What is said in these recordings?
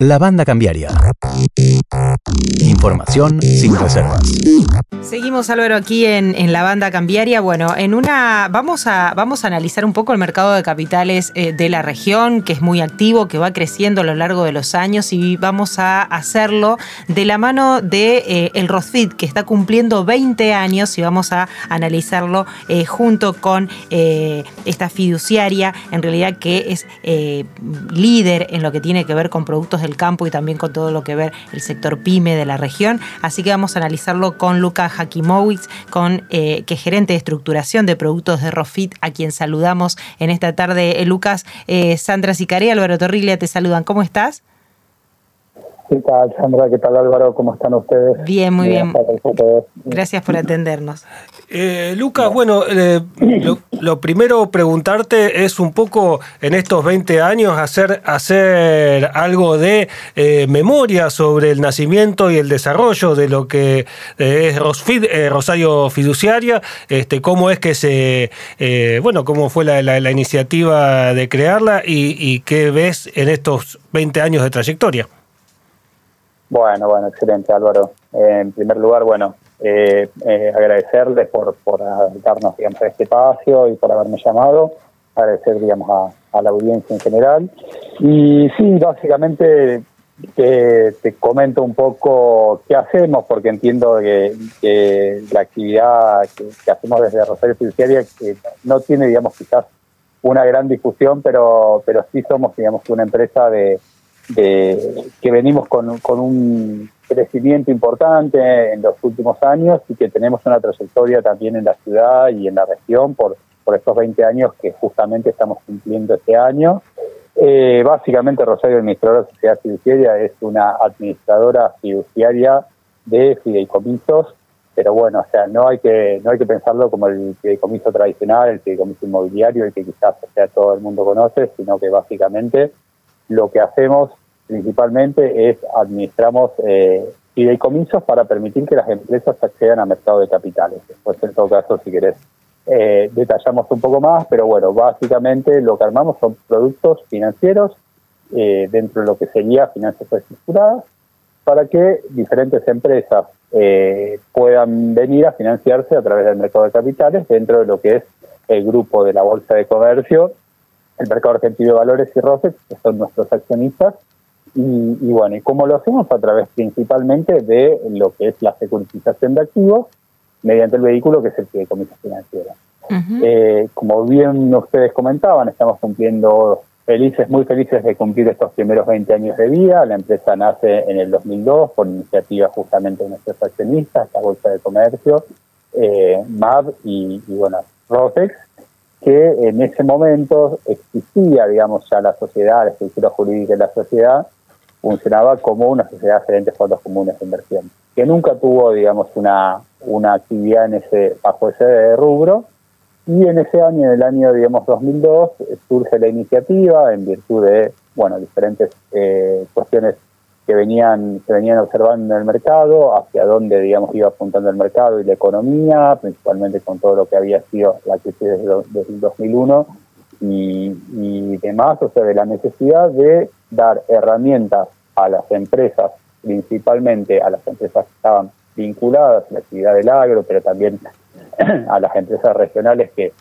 La banda cambiaria. Información sin reservas. Seguimos Álvaro aquí en, la banda cambiaria. Bueno, en una vamos a vamos a analizar un poco el mercado de capitales eh, de la región, que es muy activo, que va creciendo a lo largo de los años y vamos a hacerlo de la mano de eh, el Rosfit, que está cumpliendo 20 años y vamos a analizarlo eh, junto con esta fiduciaria, en realidad que es líder en lo que tiene que ver con productos del campo y también con todo lo que ver el sector pyme de la región. Así que vamos a analizarlo con Luca Hakimowicz, con, eh, que es gerente de estructuración de productos de Rofit, a quien saludamos en esta tarde. Eh, Lucas, eh, Sandra Sicaré, Álvaro Torrilia te saludan. ¿Cómo estás? ¿Qué tal, Sandra? ¿Qué tal, Álvaro? ¿Cómo están ustedes? Bien, muy bien. Gracias por atendernos. Eh, Lucas, bueno, eh, lo, primero preguntarte es un poco en estos 20 años hacer, hacer algo de eh, memoria sobre el nacimiento y el desarrollo de lo que es Rosfid, Rosario Fiduciaria, este, cómo es que se, bueno, cómo fue la, la, iniciativa de crearla y, y qué ves en estos 20 años de trayectoria. Bueno, bueno, excelente Álvaro. en primer lugar, bueno, eh, eh, agradecerles por, por darnos digamos, a este espacio y por haberme llamado, agradecer digamos, a, la audiencia en general. Y sí, básicamente te, comento un poco qué hacemos, porque entiendo que, la actividad que, hacemos desde Rosario Fiduciaria que no tiene, digamos, quizás una gran difusión, pero, pero sí somos, digamos, una empresa de de que venimos con, con, un crecimiento importante en los últimos años y que tenemos una trayectoria también en la ciudad y en la región por, por estos 20 años que justamente estamos cumpliendo este año. Eh, básicamente Rosario Administradora de Sociedad Fiduciaria es una administradora fiduciaria de fideicomisos, pero bueno, o sea, no hay que no hay que pensarlo como el fideicomiso tradicional, el fideicomiso inmobiliario, el que quizás sea, todo el mundo conoce, sino que básicamente lo que hacemos principalmente es administramos eh, fideicomisos para permitir que las empresas accedan al mercado de capitales. Después, en todo caso, si querés, eh, detallamos un poco más, pero bueno, básicamente lo que armamos son productos financieros eh, dentro de lo que sería finanzas estructuradas para que diferentes empresas eh, puedan venir a financiarse a través del mercado de capitales dentro de lo que es el grupo de la Bolsa de Comercio el Mercado Argentino de Valores y ROSEX, que son nuestros accionistas, y, bueno, y cómo lo hacemos a través principalmente de lo que es la securitización de activos mediante el vehículo que es el fideicomiso financiero. eh, como bien ustedes comentaban, estamos cumpliendo felices, muy felices de cumplir estos primeros 20 años de vida. La empresa nace en el 2002 por iniciativa justamente de nuestros accionistas, la Bolsa de Comercio, eh, MAB y, y bueno, ROSEX que en ese momento existía, digamos, ya la sociedad, la estructura jurídica de la sociedad, funcionaba como una sociedad de diferentes fondos comunes de inversión, que nunca tuvo, digamos, una, una actividad en ese, bajo ese rubro, y en ese año, en el año, digamos, 2002, surge la iniciativa en virtud de, bueno, diferentes eh, cuestiones que venían, se venían observando en el mercado, hacia dónde, digamos, iba apuntando el mercado y la economía, principalmente con todo lo que había sido la crisis desde, el 2001 y, y demás, o sea, de la necesidad de dar herramientas a las empresas, principalmente a las empresas que estaban vinculadas a la actividad del agro, pero también a las empresas regionales que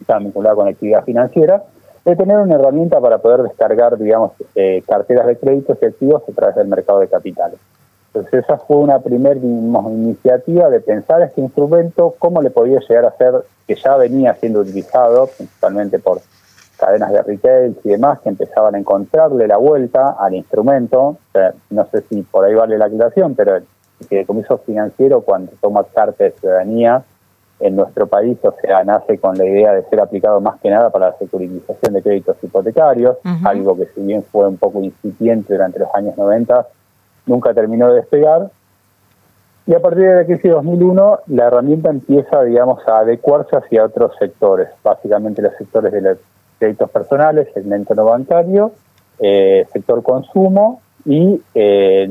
estaban vinculadas con la actividad financiera, de tener una herramienta para poder descargar, digamos, eh, carteras de créditos y activos a través del mercado de capitales. Entonces esa fue una primera iniciativa de pensar este instrumento, cómo le podía llegar a ser, que ya venía siendo utilizado principalmente por cadenas de retail y demás, que empezaban a encontrarle la vuelta al instrumento. no sé si por ahí vale la aclaración, pero el fideicomiso financiero cuando toma carta de ciudadanía en nuestro país, o sea, nace con la idea de ser aplicado más que nada para la securitización de créditos hipotecarios, algo que si bien fue un poco incipiente durante los años 90, nunca terminó de despegar. Y a partir de la crisis de 2001, la herramienta empieza, digamos, a adecuarse hacia otros sectores, básicamente los sectores de los créditos personales, segmento no bancario, eh, sector consumo y eh,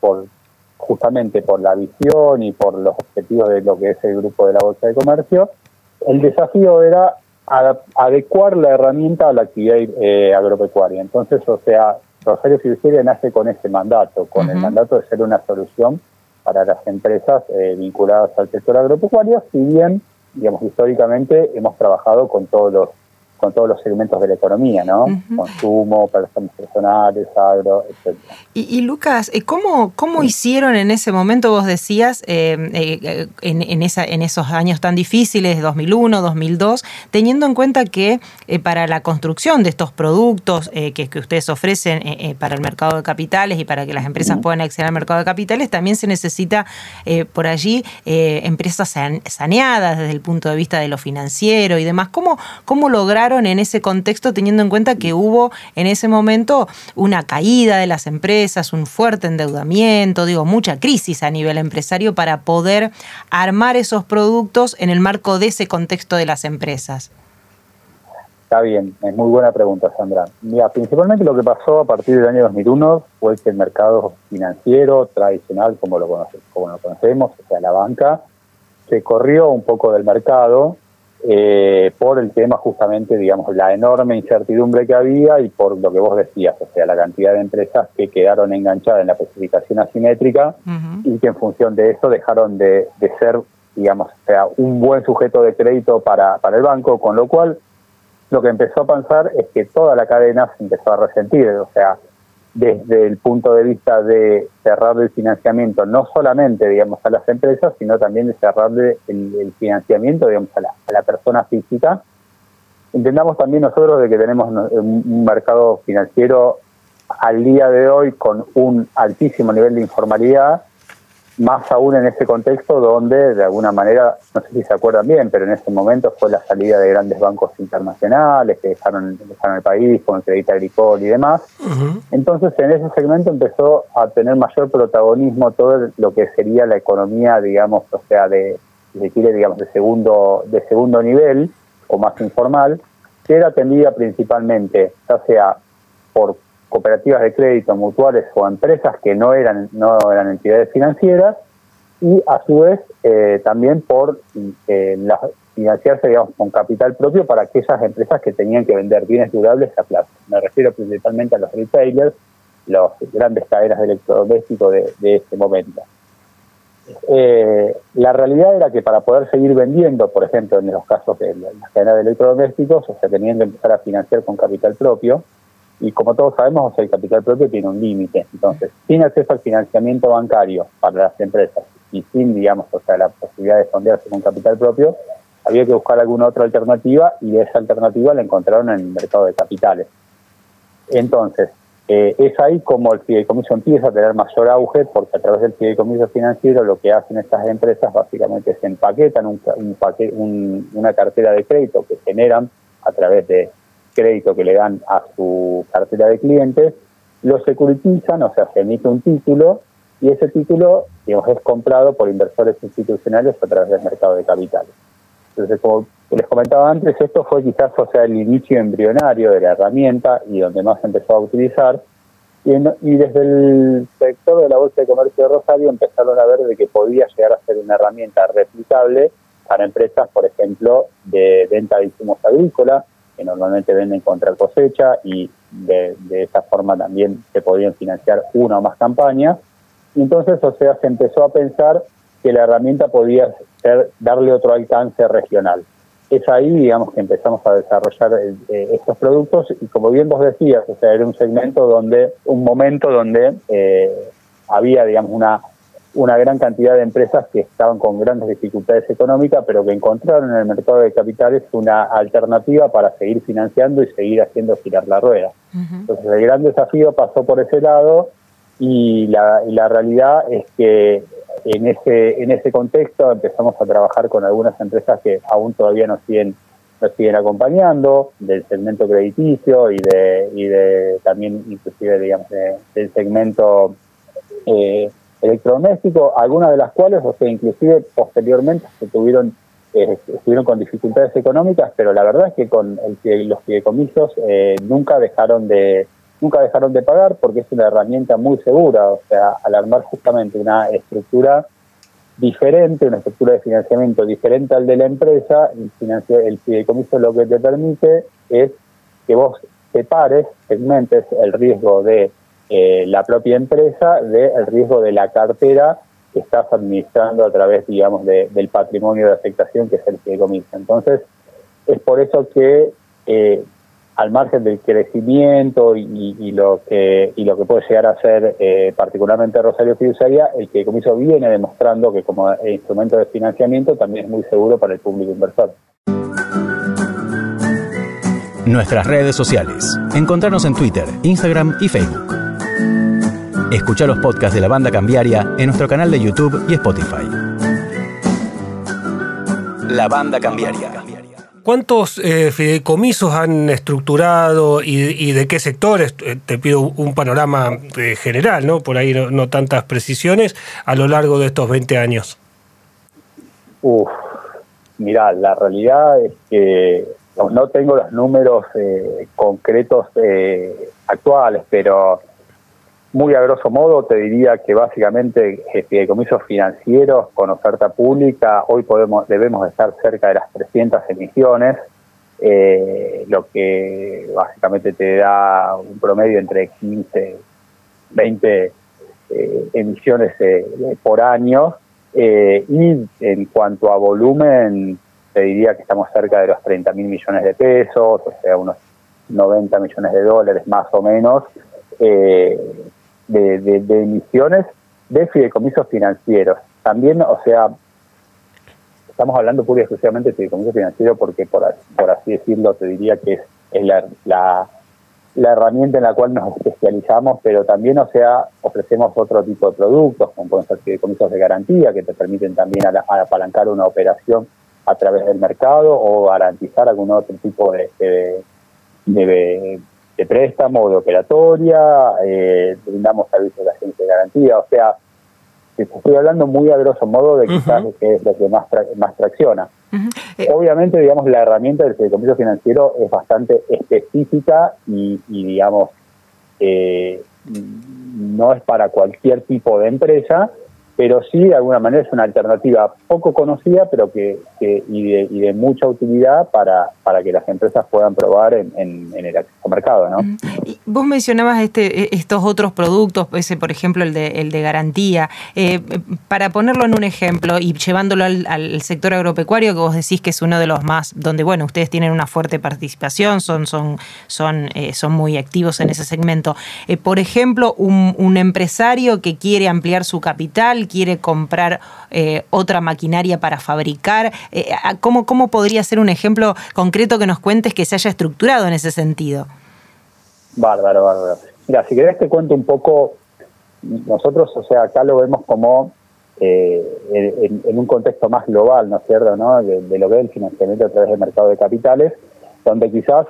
por justamente por la visión y por los objetivos de lo que es el grupo de la Bolsa de Comercio, el desafío era adecuar la herramienta a la actividad eh, agropecuaria. Entonces, o sea, Rosario Fiduciaria nace con ese mandato, con el mandato de ser una solución para las empresas eh, vinculadas al sector agropecuario, si bien, digamos, históricamente hemos trabajado con todos los con todos los segmentos de la economía, ¿no? Consumo, personas personales, agro, etc. Y, Lucas, eh, ¿cómo, cómo hicieron en ese momento, vos decías, eh, eh, en, esa, en esos años tan difíciles, 2001, 2002, teniendo en cuenta que para la construcción de estos productos que, que, ustedes ofrecen para el mercado de capitales y para que las empresas puedan acceder al mercado de capitales, también se necesita por allí empresas saneadas desde el punto de vista de lo financiero y demás. ¿Cómo, cómo lograron en ese contexto teniendo en cuenta que hubo en ese momento una caída de las empresas, un fuerte endeudamiento, digo, mucha crisis a nivel empresario para poder armar esos productos en el marco de ese contexto de las empresas? Está bien, es muy buena pregunta, Sandra. Mira, principalmente lo que pasó a partir del año 2001 fue que el mercado financiero tradicional, como lo, como lo conocemos, o sea, la banca, se corrió un poco del mercado eh, por el tema justamente, digamos, la enorme incertidumbre que había y por lo que vos decías, o sea, la cantidad de empresas que quedaron enganchadas en la especificación asimétrica y que en función de eso dejaron de, ser, digamos, o sea, un buen sujeto de crédito para, para el banco, con lo cual lo que empezó a pensar es que toda la cadena se empezó a resentir, o sea, desde el punto de vista de cerrar el financiamiento, no solamente, digamos, a las empresas, sino también de cerrarle el, financiamiento, digamos, a la, persona física. Entendamos también nosotros de que tenemos un mercado financiero al día de hoy con un altísimo nivel de informalidad más aún en ese contexto donde de alguna manera, no sé si se acuerdan bien, pero en ese momento fue la salida de grandes bancos internacionales que dejaron, dejaron el país con el crédito agricole y demás. Entonces en ese segmento empezó a tener mayor protagonismo todo lo que sería la economía, digamos, o sea, de, si quiere, digamos, de segundo, de segundo nivel o más informal, que era atendida principalmente, ya sea por cooperativas de crédito, mutuales o empresas que no eran, no eran entidades financieras y a su vez eh, también por eh, financiarse digamos, con capital propio para aquellas empresas que tenían que vender bienes durables a plazo. Me refiero principalmente a los retailers, las grandes cadenas de electrodomésticos de, de ese momento. Eh, la realidad era que para poder seguir vendiendo, por ejemplo, en los casos de las cadenas de electrodomésticos, o sea, tenían que empezar a financiar con capital propio, y como todos sabemos, el capital propio tiene un límite. Entonces, sin acceso al financiamiento bancario para las empresas y sin, digamos, o sea, la posibilidad de fondearse con capital propio, había que buscar alguna otra alternativa y esa alternativa la encontraron en el mercado de capitales. Entonces, eh, es ahí como el fideicomiso empieza a tener mayor auge, porque a través del fideicomiso financiero lo que hacen estas empresas básicamente es empaquetan un, un, una cartera de crédito que generan a través de crédito que le dan a su cartera de clientes, lo securitizan, o sea, se emite un título y ese título es comprado por inversores institucionales a través del mercado de capitales. Entonces, como les comentaba antes, esto fue quizás o sea, el inicio embrionario de la herramienta y donde más se empezó a utilizar. Y, y, desde el sector de la Bolsa de Comercio de Rosario empezaron a ver de que podía llegar a ser una herramienta replicable para empresas, por ejemplo, de venta de insumos agrícolas, que normalmente venden contra cosecha y de, esa forma también se podían financiar una o más campañas. Y entonces, o sea, se empezó a pensar que la herramienta podía ser, darle otro alcance regional. Es ahí, digamos, que empezamos a desarrollar eh, eh, estos productos y como bien vos decías, o sea, era un segmento donde, un momento donde eh, había, digamos, una una gran cantidad de empresas que estaban con grandes dificultades económicas, pero que encontraron en el mercado de capitales una alternativa para seguir financiando y seguir haciendo girar la rueda. Entonces el gran desafío pasó por ese lado y la, la realidad es que en ese, en ese contexto empezamos a trabajar con algunas empresas que aún todavía nos siguen nos siguen acompañando del segmento crediticio y de y de también inclusive digamos del segmento eh, electrodomésticos, algunas de las cuales, o sea, inclusive posteriormente se tuvieron eh, estuvieron con dificultades económicas, pero la verdad es que con el, los fideicomisos eh, nunca dejaron de nunca dejaron de pagar porque es una herramienta muy segura, o sea, al armar justamente una estructura diferente, una estructura de financiamiento diferente al de la empresa, el, el fideicomiso lo que te permite es que vos separes, segmentes el riesgo de eh, la propia empresa del riesgo de la cartera que estás administrando a través, digamos, del patrimonio de afectación que es el que comienza. Entonces, es por eso que eh, al margen del crecimiento y, lo que y lo que puede llegar a ser eh, particularmente Rosario Fiduciaria, el que comienzo viene demostrando que como instrumento de financiamiento también es muy seguro para el público inversor. Nuestras redes sociales. Encontrarnos en Twitter, Instagram y Facebook. Escucha los podcasts de la banda cambiaria en nuestro canal de YouTube y Spotify. La banda cambiaria. ¿Cuántos eh, fideicomisos han estructurado y, de qué sectores? Eh, te pido un panorama eh, general, ¿no? Por ahí no, tantas precisiones a lo largo de estos 20 años. Uf, mira, la realidad es que no, tengo los números concretos actuales, pero muy a grosso modo te diría que básicamente fideicomisos financieros con oferta pública, hoy podemos debemos estar cerca de las 300 emisiones, eh, lo que básicamente te da un promedio entre 15, 20 eh, emisiones eh, por año. y en cuanto a volumen, te diría que estamos cerca de los 30 mil millones de pesos, o sea, unos 90 millones de dólares más o menos. Eh, de, de, emisiones de fideicomisos financieros. También, o sea, estamos hablando pura y exclusivamente de fideicomisos financieros porque, por, por así decirlo, te diría que es, la, la, herramienta en la cual nos especializamos, pero también, o sea, ofrecemos otro tipo de productos, como pueden ser fideicomisos de garantía, que te permiten también apalancar una operación a través del mercado o garantizar algún otro tipo de, de de préstamo, o de operatoria, eh, brindamos servicios de agencia de garantía, o sea, estoy hablando muy a grosso modo de quizás que es lo que más, más tracciona. Eh, Obviamente, digamos, la herramienta del fideicomiso financiero es bastante específica y, digamos, eh, no es para cualquier tipo de empresa, pero sí de alguna manera es una alternativa poco conocida pero que, y, de, mucha utilidad para, para que las empresas puedan probar en, el acceso mercado. ¿no? vos mencionabas este, e, estos otros productos, ese por ejemplo el de, el de garantía. Eh, para ponerlo en un ejemplo y llevándolo al, sector agropecuario, que vos decís que es uno de los más, donde bueno, ustedes tienen una fuerte participación, son, son, son, eh, son muy activos en ese segmento. Eh, por ejemplo, un empresario que quiere ampliar su capital, quiere comprar eh, otra maquinaria para fabricar. Eh, ¿cómo, ¿Cómo podría ser un ejemplo concreto que nos cuentes que se haya estructurado en ese sentido? Bárbaro, bárbaro. Mira, si querés te cuento un poco, nosotros, o sea, acá lo vemos como eh, en, un contexto más global, ¿no es cierto?. De, de, lo que es el financiamiento a través del mercado de capitales, donde quizás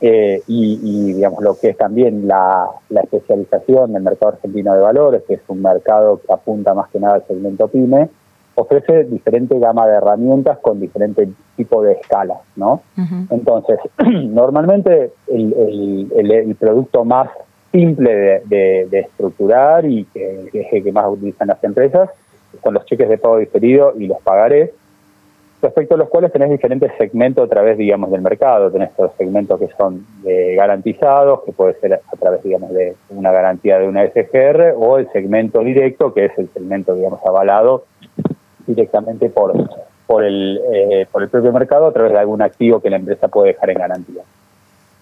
eh, y, digamos lo que es también la, especialización del mercado argentino de valores, que es un mercado que apunta más que nada al segmento PYME, ofrece diferente gama de herramientas con diferente tipo de escalas, ¿no? Entonces, normalmente el, producto más simple de, estructurar y que, que, es el que más utilizan las empresas son los cheques de pago diferido y los pagarés, respecto a los cuales tenés diferentes segmentos a través, digamos, del mercado. Tenés estos segmentos que son garantizados, que puede ser a través, digamos, de una garantía de una SGR, o el segmento directo, que es el segmento, digamos, avalado directamente por, por, el, eh, por el propio mercado a través de algún activo que la empresa puede dejar en garantía.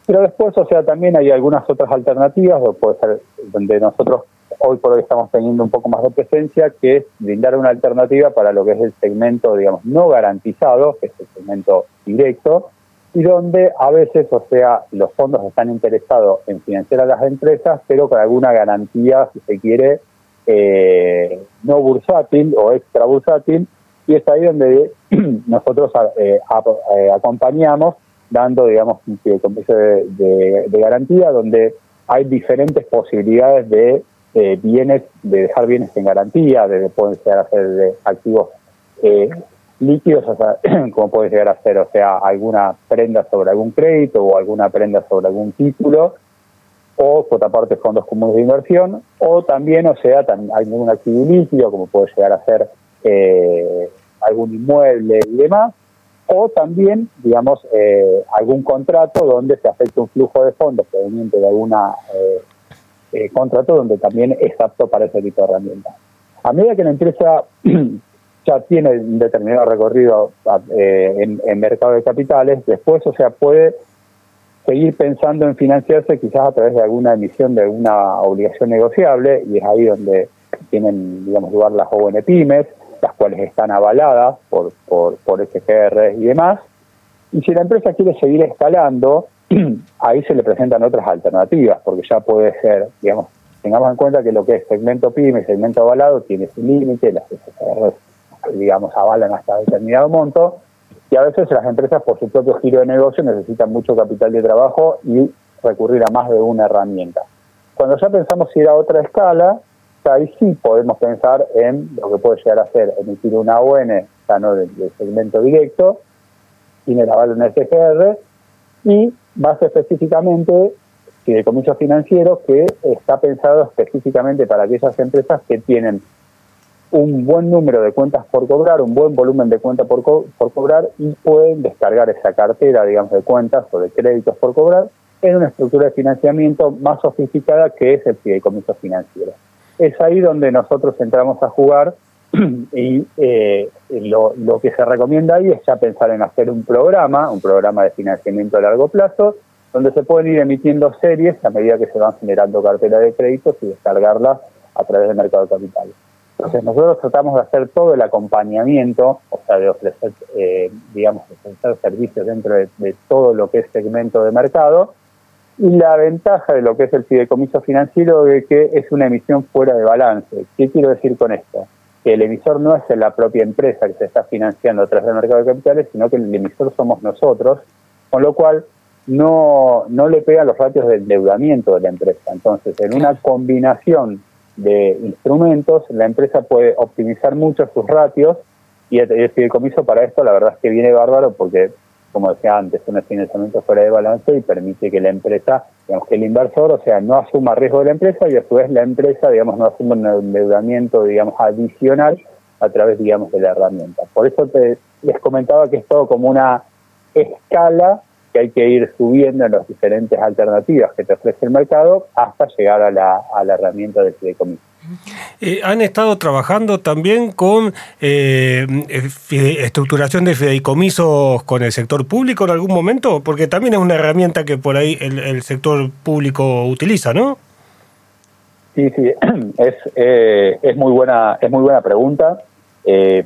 Pero después, o sea, también hay algunas otras alternativas, puede ser donde nosotros hoy por hoy estamos teniendo un poco más de presencia, que es brindar una alternativa para lo que es el segmento, digamos, no garantizado, que es el segmento directo, y donde a veces, o sea, los fondos están interesados en financiar a las empresas, pero con alguna garantía, si se quiere, eh, no bursátil o extra bursátil, y es ahí donde nosotros eh, eh, acompañamos dando, digamos, un compromiso de, de garantía, donde hay diferentes posibilidades de eh, bienes, de dejar bienes en garantía, de pueden ser hacer de activos eh, líquidos, como puede llegar a ser, o sea, alguna prenda sobre algún crédito o alguna prenda sobre algún título, o por otra parte fondos comunes de inversión, o también, o sea, también algún activo líquido, como puede llegar a ser eh, algún inmueble y demás, o también, digamos, eh, algún contrato donde se afecte un flujo de fondos proveniente de alguna eh, eh, contrato donde también es apto para ese tipo de herramientas. A medida que la empresa ya tiene un determinado recorrido en, en mercado de capitales, después, o sea, puede seguir pensando en financiarse quizás a través de alguna emisión de alguna obligación negociable, y es ahí donde tienen, digamos, lugar las ON Pymes, las cuales están avaladas por, por, por SGR y demás. Y si la empresa quiere seguir escalando, ahí se le presentan otras alternativas, porque ya puede ser, digamos, tengamos en cuenta que lo que es segmento PYME, segmento avalado, tiene su límite, las SGR, digamos, avalan hasta determinado monto, y a veces las empresas, por su propio giro de negocio, necesitan mucho capital de trabajo y recurrir a más de una herramienta. Cuando ya pensamos ir a otra escala, ahí sí podemos pensar en lo que puede llegar a ser emitir una ON, ya no de, segmento directo, sin el aval de un SGR, y más específicamente fideicomisos financieros que está pensado específicamente para aquellas empresas que tienen un buen número de cuentas por cobrar, un buen volumen de cuentas por, por cobrar y pueden descargar esa cartera, digamos, de cuentas o de créditos por cobrar en una estructura de financiamiento más sofisticada que es el fideicomiso financiero. Es ahí donde nosotros entramos a jugar y eh, lo, que se recomienda ahí es ya pensar en hacer un programa, un programa de financiamiento a largo plazo, donde se pueden ir emitiendo series a medida que se van generando carteras de créditos y descargarlas a través del mercado de capitales. Entonces nosotros tratamos de hacer todo el acompañamiento, o sea, de ofrecer, eh, digamos, ofrecer servicios dentro de, de todo lo que es segmento de mercado, y la ventaja de lo que es el fideicomiso financiero es que es una emisión fuera de balance. ¿Qué quiero decir con esto? Que el emisor no es la propia empresa que se está financiando a través del mercado de capitales, sino que el emisor somos nosotros, con lo cual no, no le pega los ratios de endeudamiento de la empresa. Entonces, en una combinación de instrumentos, la empresa puede optimizar mucho sus ratios y el fideicomiso para esto la verdad es que viene bárbaro porque como decía antes, un financiamiento fuera de balance y permite que la empresa, digamos que el inversor, o sea, no asuma riesgo de la empresa y a su vez la empresa, digamos, no asuma un endeudamiento, digamos, adicional a través, digamos, de la herramienta. Por eso te, les comentaba que es todo como una escala que hay que ir subiendo en las diferentes alternativas que te ofrece el mercado hasta llegar a la, a la herramienta del fideicomiso. Eh, han estado trabajando también con eh, estructuración de fideicomisos con el sector público en algún momento, porque también es una herramienta que por ahí el, sector público utiliza, ¿no? Sí, sí, es, eh, es muy buena es muy buena pregunta,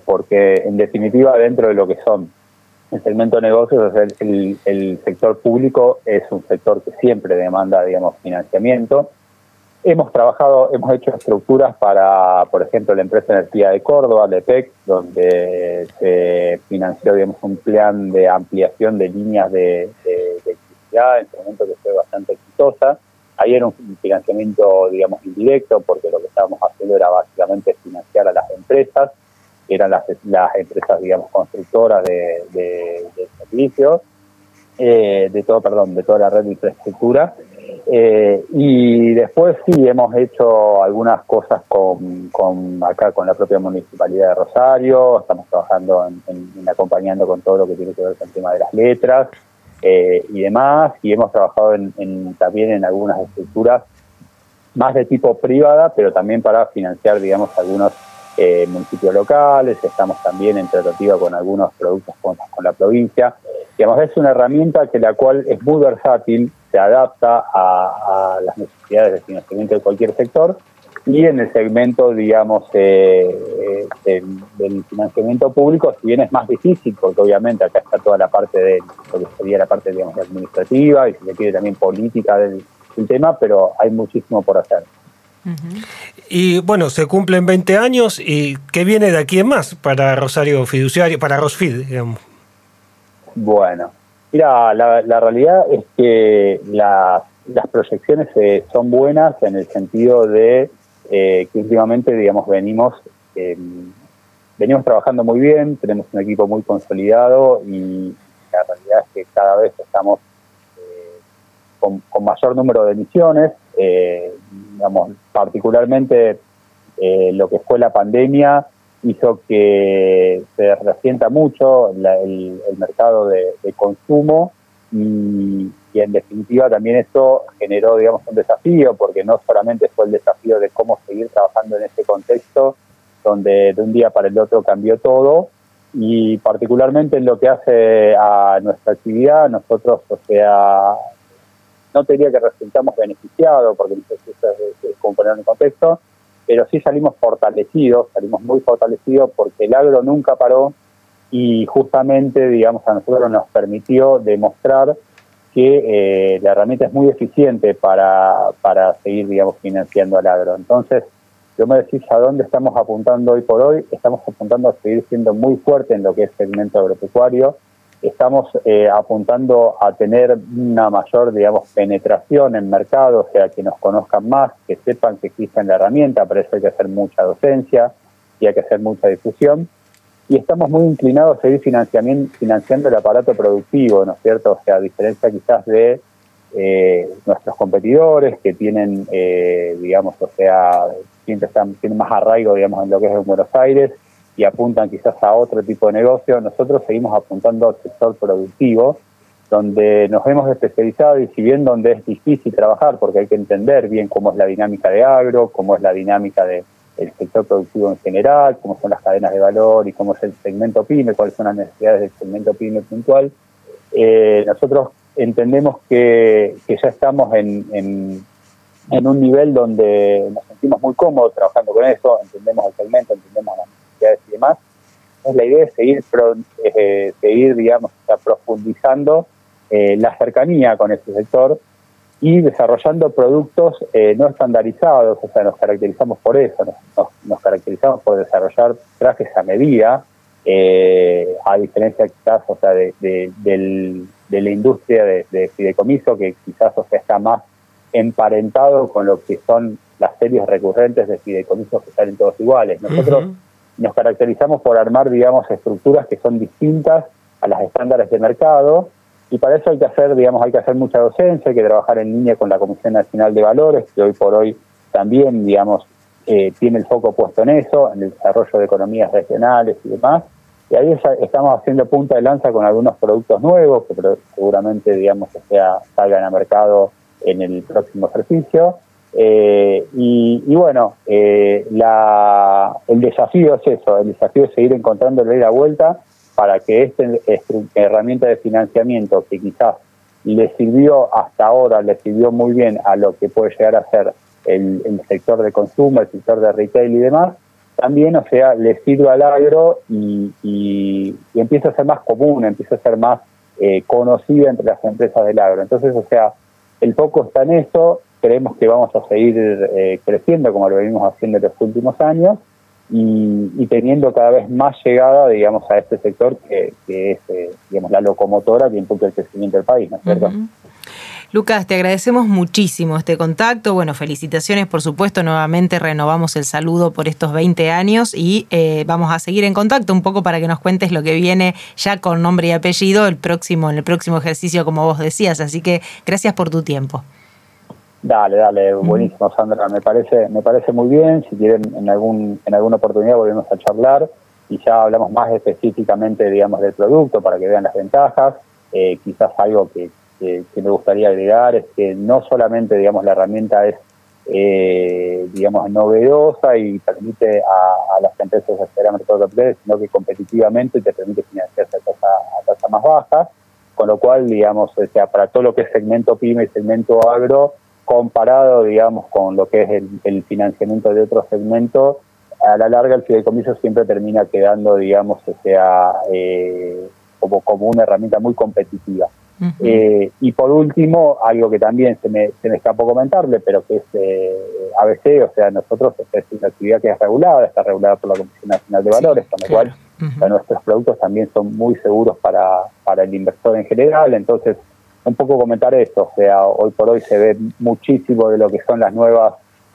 porque en definitiva dentro de lo que son el segmento de negocios, el, el sector público es un sector que siempre demanda, digamos, financiamiento Hemos trabajado, hemos hecho estructuras para, por ejemplo, la empresa Energía de Córdoba, LEPEC, donde se financió digamos, un plan de ampliación de líneas de, electricidad, en ese momento que fue bastante exitosa. Ahí era un financiamiento, digamos, indirecto, porque lo que estábamos haciendo era básicamente financiar a las empresas, eran las, las empresas, digamos, constructoras de, servicios, eh, de todo, perdón, de toda la red de infraestructura eh, y después sí hemos hecho algunas cosas con, con, acá con la propia municipalidad de Rosario, estamos trabajando en, acompañando con todo lo que tiene que ver con el tema de las letras eh, y demás, y hemos trabajado en, también en algunas estructuras más de tipo privada, pero también para financiar, digamos, algunos eh, municipios locales, estamos también en tratativa con algunos productos con, con la provincia. Digamos, es una herramienta que la cual es muy versátil, se adapta a, las necesidades de financiamiento de cualquier sector y en el segmento, digamos, eh, del, financiamiento público, si bien es más difícil, porque obviamente acá está toda la parte de lo que sería la parte, digamos, administrativa y si se quiere también política del, tema, pero hay muchísimo por hacer. Y bueno, se cumplen 20 años y ¿qué viene de aquí en más para Rosario Fiduciario, para Rosfid, digamos? Bueno, Mira, la, realidad es que las proyecciones eh, son buenas en el sentido de eh, que últimamente, digamos, venimos em, venimos trabajando muy bien, tenemos un equipo muy consolidado y la realidad es que cada vez estamos eh, con, mayor número de emisiones, digamos, particularmente lo que fue la pandemia hizo que se resienta mucho el, mercado de, consumo y, en definitiva también eso generó digamos un desafío porque no solamente fue el desafío de cómo seguir trabajando en este contexto donde de un día para el otro cambió todo y particularmente en lo que hace a nuestra actividad nosotros o sea no tenía que resultamos beneficiados porque necesitamos poner en contexto pero sí salimos fortalecidos, salimos muy fortalecidos porque el agro nunca paró y justamente, digamos, a nosotros nos permitió demostrar que eh, la herramienta es muy eficiente para, para seguir, digamos, financiando al agro. Entonces, yo me decís a dónde estamos apuntando hoy por hoy, estamos apuntando a seguir siendo muy fuerte en lo que es segmento agropecuario, estamos eh, apuntando a tener una mayor, digamos, penetración en mercado, o sea, que nos conozcan más, que sepan que existe la herramienta, para eso hay que hacer mucha docencia y hay que hacer mucha difusión. Y estamos muy inclinados a seguir financiando el aparato productivo, ¿no es cierto? O sea, a diferencia quizás de eh, nuestros competidores que tienen, eh, digamos, o sea, siempre están, tienen más arraigo, digamos, en lo que es en Buenos Aires, y apuntan quizás a otro tipo de negocio, nosotros seguimos apuntando al sector productivo, donde nos hemos especializado y si bien donde es difícil trabajar, porque hay que entender bien cómo es la dinámica de agro, cómo es la dinámica del sector productivo en general, cómo son las cadenas de valor y cómo es el segmento PYME, cuáles son las necesidades del segmento PYME puntual, eh, nosotros entendemos que, ya estamos en, en, un nivel donde nos sentimos muy cómodos trabajando con eso, entendemos el segmento, entendemos la y demás. Entonces, la idea es seguir, eh, seguir digamos, profundizando eh, la cercanía con este sector y desarrollando productos eh, no estandarizados, o sea, nos caracterizamos por eso, nos, caracterizamos por desarrollar trajes a medida, a diferencia quizás, o sea, de, de, la industria de, fideicomiso, que quizás, o sea, está más emparentado con lo que son las series recurrentes de fideicomisos que salen todos iguales. Nosotros nos caracterizamos por armar, digamos, estructuras que son distintas a las estándares de mercado y para eso hay que hacer, digamos, hay que hacer mucha docencia, hay que trabajar en línea con la Comisión Nacional de Valores, que hoy por hoy también, digamos, eh, tiene el foco puesto en eso, en el desarrollo de economías regionales y demás. Y ahí estamos haciendo punta de lanza con algunos productos nuevos que seguramente, digamos, sea, salgan a mercado en el próximo ejercicio. Eh, y, bueno, eh, la, el desafío es eso, el desafío es seguir encontrándole la vuelta para que esta herramienta de financiamiento que quizás le sirvió hasta ahora, le sirvió muy bien a lo que puede llegar a ser el, sector de consumo, el sector de retail y demás, también, o sea, le sirva al agro y, y, empieza a ser más común, empieza a ser más eh, conocida entre las empresas del agro. Entonces, o sea, el foco está en eso, creemos que vamos a seguir eh, creciendo como lo venimos haciendo en los últimos años y, teniendo cada vez más llegada, digamos, a este sector que, es, eh, digamos, la locomotora que impulsa el crecimiento del país, ¿no es cierto? Lucas, te agradecemos muchísimo este contacto. Bueno, felicitaciones, por supuesto. Nuevamente renovamos el saludo por estos 20 años y eh, vamos a seguir en contacto un poco para que nos cuentes lo que viene ya con nombre y apellido el próximo, en el próximo ejercicio, como vos decías. Así que gracias por tu tiempo. Dale, dale, buenísimo, Sandra. Me parece, me parece muy bien. Si quieren, en algún, en alguna oportunidad volvemos a charlar y ya hablamos más específicamente, digamos, del producto para que vean las ventajas. Eh, quizás algo que, me gustaría agregar es que no solamente, digamos, la herramienta es, eh, digamos, novedosa y permite a, las empresas acceder a mercado capital, sino que competitivamente te permite financiarse a tasa, a tasa más baja. Con lo cual, digamos, o sea, para todo lo que es segmento PYME y segmento agro, comparado, digamos, con lo que es el, financiamiento de otros segmentos, a la larga el fideicomiso siempre termina quedando, digamos, o sea, eh, como, como una herramienta muy competitiva. Eh, y por último, algo que también se me, se me escapó comentarle, pero que es eh, ABC, o sea, nosotros es una actividad que es regulada, está regulada por la Comisión Nacional de Valores, con lo cual nuestros productos también son muy seguros para, para el inversor en general, entonces un poco comentar esto, o sea, hoy por hoy se ve muchísimo de lo que son las nuevas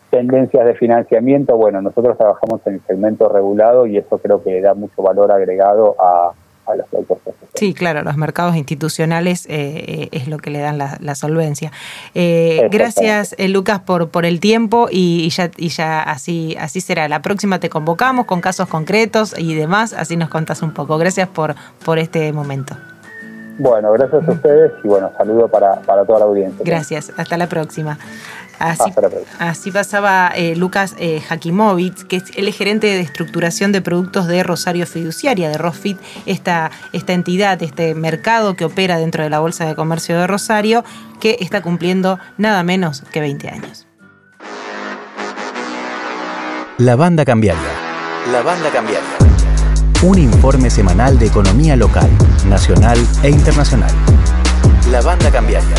tendencias de financiamiento. Bueno, nosotros trabajamos en el segmento regulado y eso creo que da mucho valor agregado a, a los productos. Sí, claro, los mercados institucionales eh, es lo que le dan la, solvencia. Eh, gracias, Lucas, por, por el tiempo y, ya, y ya así, así será. La próxima te convocamos con casos concretos y demás, así nos contás un poco. Gracias por, por este momento. Bueno, gracias a ustedes y bueno, saludo para, para toda la audiencia. Gracias, hasta la próxima. Así, pasaba eh, Lucas eh, que es el gerente de estructuración de productos de Rosario Fiduciaria, de Rosfit, esta, esta entidad, este mercado que opera dentro de la Bolsa de Comercio de Rosario, que está cumpliendo nada menos que 20 años. La banda cambiaria. La banda cambiaria. Un informe semanal de economía local, nacional e internacional. La banda cambiaria.